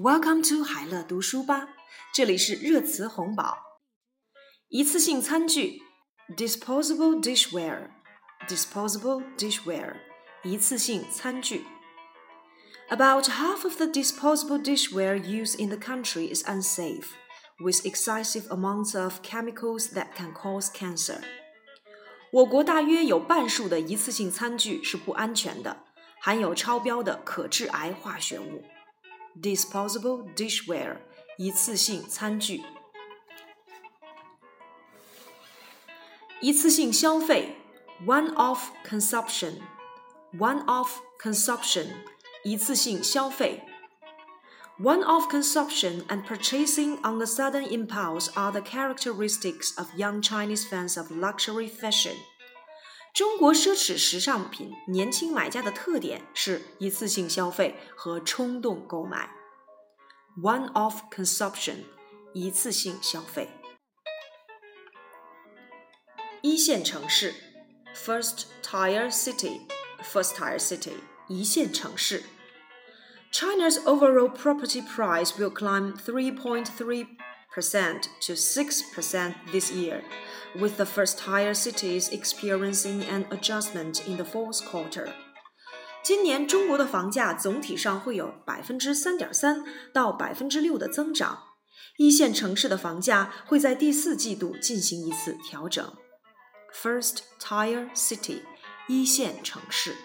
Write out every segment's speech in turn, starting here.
Welcome to 海乐读书吧，这里是热词红宝。一次性餐具，disposable dishware，disposable dishware，一次性餐具。About half of the disposable dishware used in the country is unsafe, with excessive amounts of chemicals that can cause cancer. 我国大约有半数的一次性餐具是不安全的，含有超标的可致癌化学物。 disposable dishware 一次性餐具。一次性消费 one-off consumption one-off consumption 一次性消费。One-off consumption and purchasing on a sudden impulse are the characteristics of young Chinese fans of luxury fashion. 中国奢侈时尚品年轻买家的特点是一次性消费和冲动购买，one-off consumption，一次性消费。一线城市，first tier city，first tier city，一线城市。China's overall property price will climb 3.3 percent to 6% this year, with the first-tier cities experiencing an adjustment in the fourth quarter. 今年中国的房价总体上会有百分之三点三到百分之六的增长，一线城市的房价会在第四季度进行一次调整。First tier city，一线城市。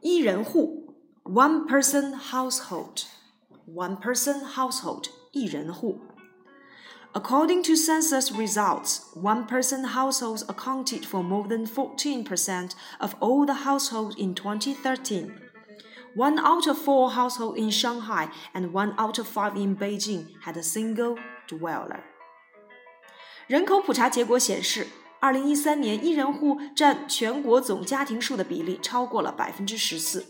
一人户，one person household。 one person household 一人户. According to census results, one person households accounted for more than 14% of all the households in 2013. One out of four households in Shanghai and one out of five in Beijing had a single dweller. 人口普查结果显示，二零一三年一人户占全国总家庭数的比例超过了百分之十四。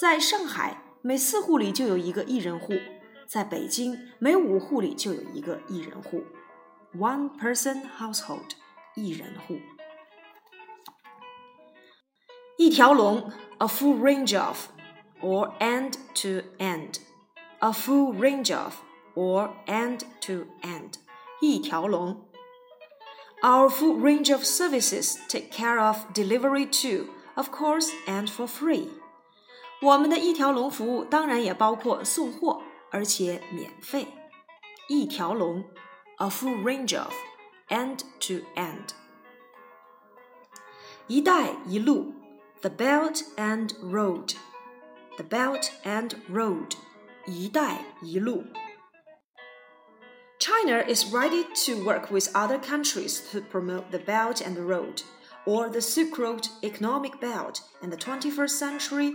在上海， 每四户里就有一个一人户，在北京每五户里就有一个一人户，one person household，一人户。一条龙，a full range of，or end to end，a full range of，or end to end，一条龙。Our full range of services take care of delivery too, of course, and for free. 我们的一条龙服务当然也包括送货，而且免费。一条龙，a full range of，end to end。一带一路，the Belt and Road，the Belt and Road，一带一路。China is ready to work with other countries to promote the Belt and Road, or the Silk Road economic belt in the 21st century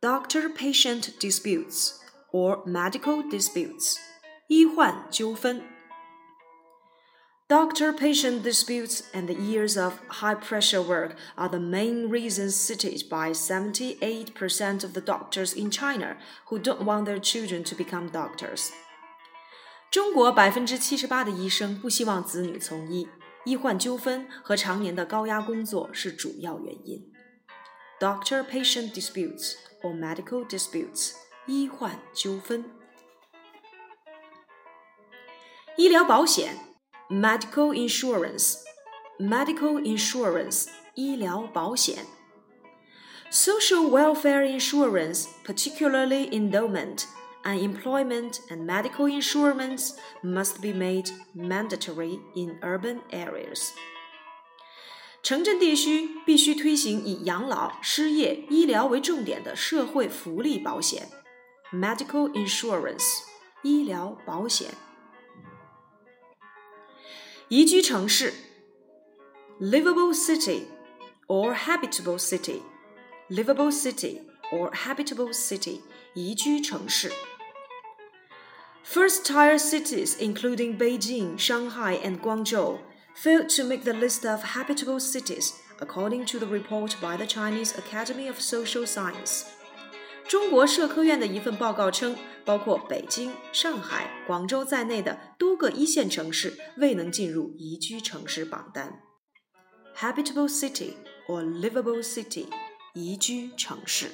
doctor patient disputes or medical disputes, 医患纠纷. Doctor patient disputes and the years of high pressure work are the main reasons cited by 78% of the doctors in China who don't want their children to become doctors. 中国百分之七十八的医生不希望子女从医，医患纠纷和常年的高压工作是主要原因。 Doctor-patient disputes or medical disputes，医患纠纷。医疗保险，medical insurance，medical insurance，医疗保险。Social welfare insurance, particularly endowment, unemployment, and medical insurance, must be made mandatory in urban areas. 城镇地区必须推行以养老、失业、医疗为重点的社会福利保险 （medical insurance）。医疗保险。宜居城市 （livable city or habitable city）。livable city or habitable city, 宜居城市。First-tier cities, including Beijing, Shanghai, and Guangzhou, failed to make the list of habitable cities, according to the report by the Chinese Academy of Social Science. 中国社科院的一份报告称，包括北京、上海、广州在内的多个一线城市未能进入宜居城市榜单。Habitable city or livable city，宜居城市。